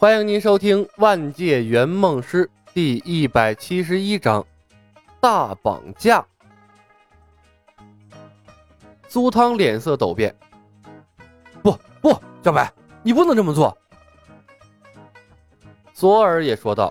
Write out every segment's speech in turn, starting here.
欢迎您收听《万界圆梦师》第一百七十一章《大绑架》。苏汤脸色陡变：“不不，小白，你不能这么做。”索尔也说道：“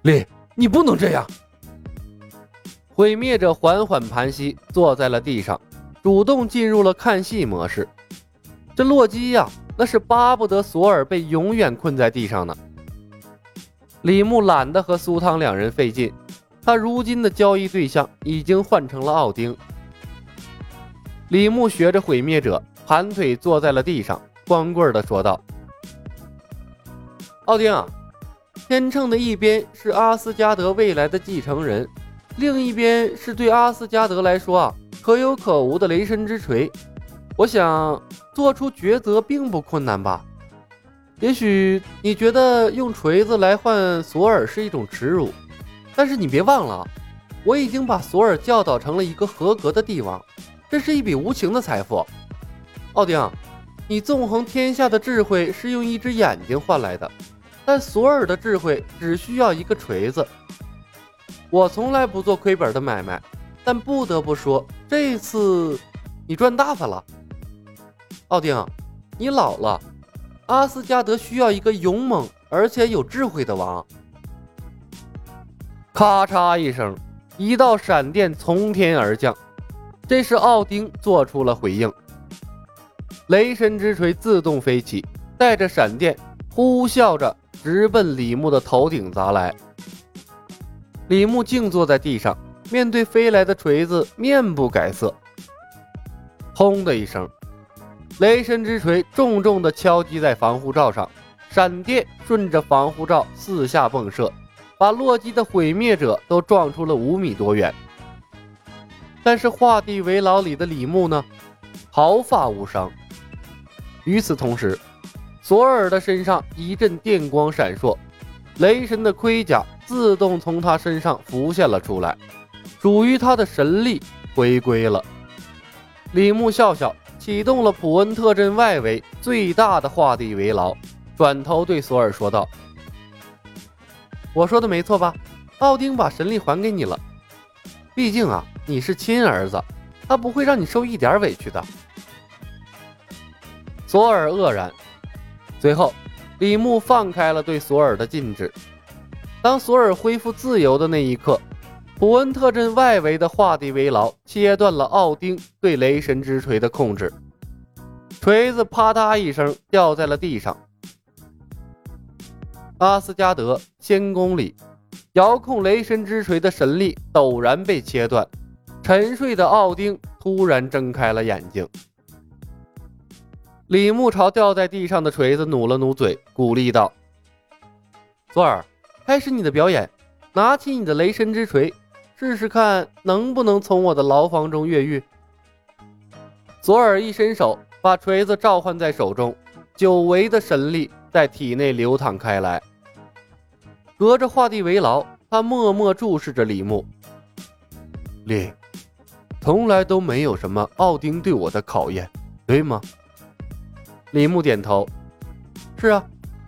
丽，你不能这样。”毁灭者缓缓盘膝，坐在了地上，主动进入了看戏模式。这洛基呀！那是巴不得索尔被永远困在地上呢。李牧懒得和苏汤两人费劲，他如今的交易对象已经换成了奥丁。李牧学着毁灭者，盘腿坐在了地上，光棍的说道：“奥丁，天秤的一边是阿斯加德未来的继承人，另一边是对阿斯加德来说啊可有可无的雷神之锤。我想。”做出抉择并不困难吧？也许你觉得用锤子来换索尔是一种耻辱，但是你别忘了，我已经把索尔教导成了一个合格的帝王，这是一笔无情的财富。奥丁，你纵横天下的智慧是用一只眼睛换来的，但索尔的智慧只需要一个锤子。我从来不做亏本的买卖，但不得不说，这次你赚大发了。奥丁，你老了，阿斯加德需要一个勇猛而且有智慧的王。咔嚓一声，一道闪电从天而降，这时奥丁做出了回应。雷神之锤自动飞起，带着闪电呼啸着直奔李牧的头顶砸来。李牧静坐在地上，面对飞来的锤子，面不改色。轰的一声。雷神之锤重重地敲击在防护罩上，闪电顺着防护罩四下迸射，把洛基的毁灭者都撞出了五米多远。但是画地为牢里的李牧呢，毫发无伤。与此同时，索尔的身上一阵电光闪烁，雷神的盔甲自动从他身上浮现了出来，属于他的神力回归了。李牧笑笑。启动了普恩特镇外围最大的画地为牢，转头对索尔说道：“我说的没错吧？奥丁把神力还给你了。毕竟啊，你是亲儿子，他不会让你受一点委屈的。”索尔愕然。随后，李牧放开了对索尔的禁制。当索尔恢复自由的那一刻。普恩特镇外围的画地为牢，切断了奥丁对雷神之锤的控制。锤子啪嗒一声掉在了地上。阿斯加德仙宫里，遥控雷神之锤的神力陡然被切断。沉睡的奥丁突然睁开了眼睛。李牧朝掉在地上的锤子努了努嘴，鼓励道：“索尔，开始你的表演，拿起你的雷神之锤。”试试看能不能从我的牢房中越狱。索尔一伸手，把锤子召唤在手中，久违的神力在体内流淌开来。隔着画地为牢，他默默注视着李牧。李，从来都没有什么奥丁对我的考验，对吗？李牧点头。是啊，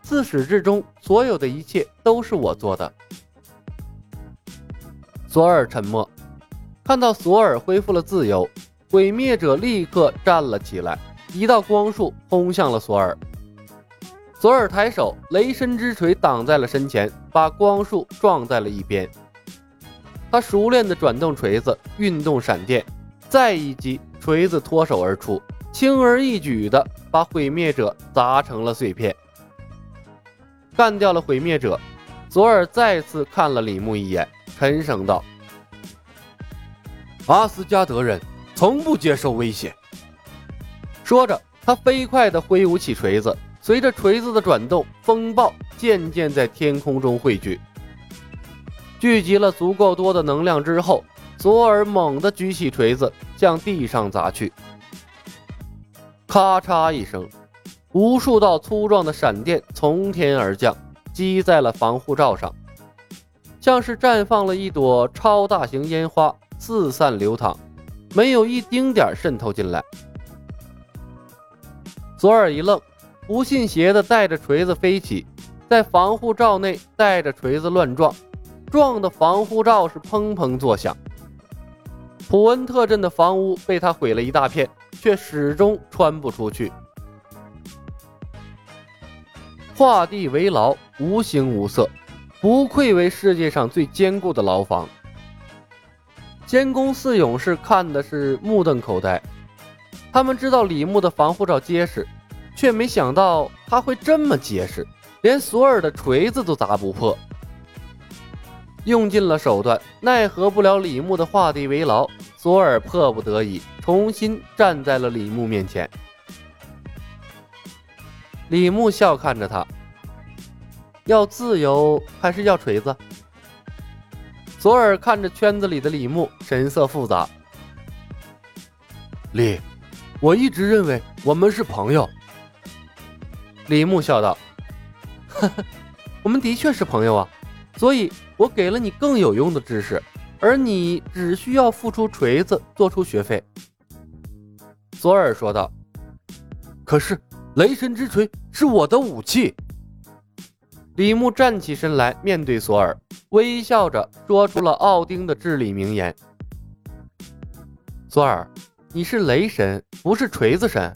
自始至终，所有的一切都是我做的。索尔沉默，看到索尔恢复了自由，毁灭者立刻站了起来，一道光束轰向了索尔。索尔抬手，雷神之锤挡在了身前，把光束撞在了一边。他熟练地转动锤子，运动闪电，再一击，锤子脱手而出，轻而易举地把毁灭者砸成了碎片。干掉了毁灭者，索尔再次看了李牧一眼。沉声道：“阿斯加德人从不接受威胁。”说着，他飞快地挥舞起锤子，随着锤子的转动，风暴渐渐在天空中汇聚。聚集了足够多的能量之后，索尔猛地举起锤子向地上砸去。咔嚓一声，无数道粗壮的闪电从天而降，击在了防护罩上。像是绽放了一朵超大型烟花，四散流淌，没有一丁点渗透进来。索尔一愣，不信邪的带着锤子飞起，在防护罩内带着锤子乱撞，撞的防护罩是砰砰作响。普恩特镇的房屋被他毁了一大片，却始终穿不出去。画地为牢，无形无色，不愧为世界上最坚固的牢房。监工四勇士看的是目瞪口呆，他们知道李牧的防护罩结实，却没想到他会这么结实，连索尔的锤子都砸不破。用尽了手段，奈何不了李牧的画地为牢。索尔迫不得已，重新站在了李牧面前。李牧笑看着他：“要自由还是要锤子？”索尔看着圈子里的李牧，神色复杂。李，我一直认为我们是朋友。李牧笑道：“呵呵，我们的确是朋友啊，所以。”我给了你更有用的知识，而你只需要付出锤子做出学费。”索尔说道。“可是雷神之锤是我的武器。”李牧站起身来，面对索尔，微笑着说出了奥丁的至理名言：“索尔，你是雷神，不是锤子神。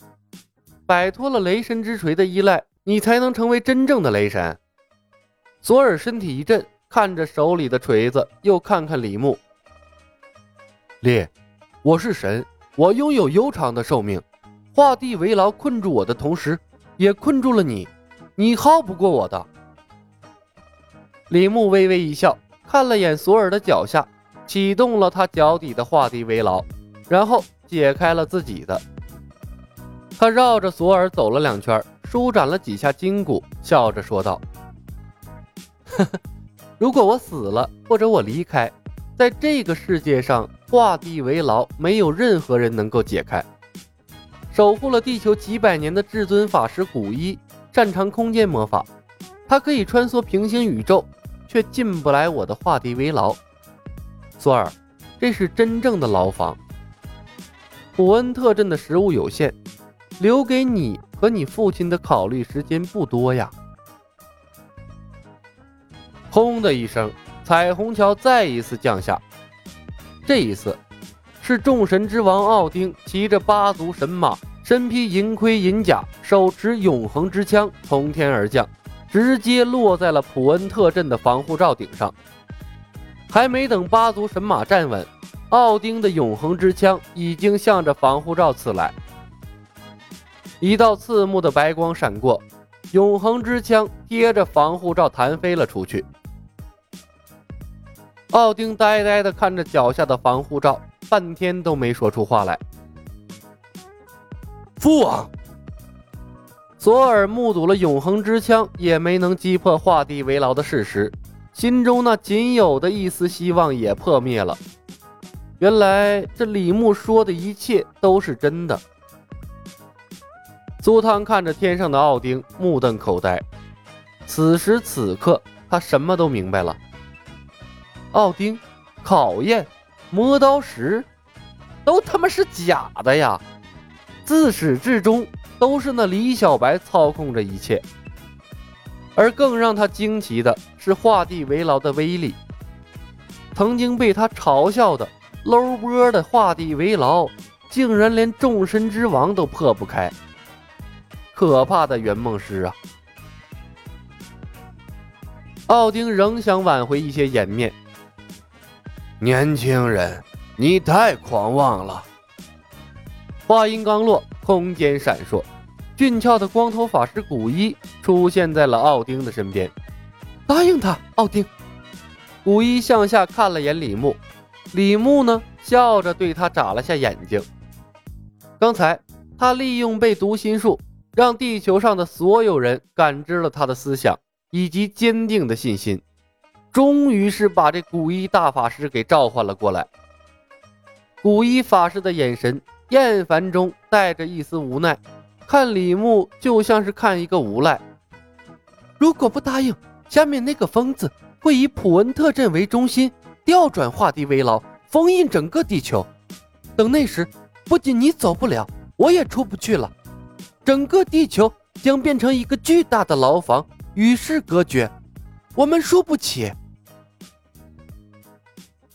摆脱了雷神之锤的依赖，你才能成为真正的雷神。”索尔身体一震。看着手里的锤子，又看看李牧。李，我是神，我拥有悠长的寿命。画地为牢困住我的同时，也困住了你，你耗不过我的。李牧微微一笑，看了眼索尔的脚下，启动了他脚底的画地为牢，然后解开了自己的。他绕着索尔走了两圈，舒展了几下筋骨，笑着说道：“呵呵。”如果我死了，或者我离开，在这个世界上画地为牢，没有任何人能够解开。守护了地球几百年的至尊法师古一，擅长空间魔法，他可以穿梭平行宇宙，却进不来我的画地为牢。索尔，这是真正的牢房。普恩特镇的食物有限，留给你和你父亲的考虑时间不多呀。轰的一声，彩虹桥再一次降下。这一次，是众神之王奥丁骑着八足神马，身披银盔银甲，手持永恒之枪从天而降，直接落在了普恩特镇的防护罩顶上。还没等八足神马站稳，奥丁的永恒之枪已经向着防护罩刺来。一道刺目的白光闪过，永恒之枪贴着防护罩弹飞了出去。奥丁呆呆地看着脚下的防护罩，半天都没说出话来。父王，索尔目睹了永恒之枪也没能击破画地为牢的事实，心中那仅有的一丝希望也破灭了。原来这李牧说的一切都是真的。苏汤看着天上的奥丁，目瞪口呆。此时此刻，他什么都明白了。奥丁，考验，磨刀石，都他妈是假的呀！自始至终都是那李小白操控着一切。而更让他惊奇的是画地为牢的威力，曾经被他嘲笑的 low 波的画地为牢，竟然连众神之王都破不开。可怕的圆梦师啊！奥丁仍想挽回一些颜面。年轻人，你太狂妄了！话音刚落，空间闪烁，俊俏的光头法师古一出现在了奥丁的身边。答应他，奥丁。古一向下看了眼李牧，李牧呢，笑着对他眨了下眼睛。刚才他利用被读心术，让地球上的所有人感知了他的思想以及坚定的信心。终于是把这古一大法师给召唤了过来。古一法师的眼神厌烦中带着一丝无奈，看李牧就像是看一个无赖。如果不答应，下面那个疯子会以普恩特镇为中心调转画地为牢，封印整个地球。等那时，不仅你走不了，我也出不去了，整个地球将变成一个巨大的牢房，与世隔绝。我们输不起。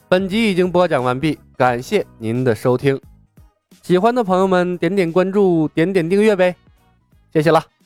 本集已经播讲完毕，感谢您的收听。喜欢的朋友们，点点关注，点点订阅呗，谢谢了。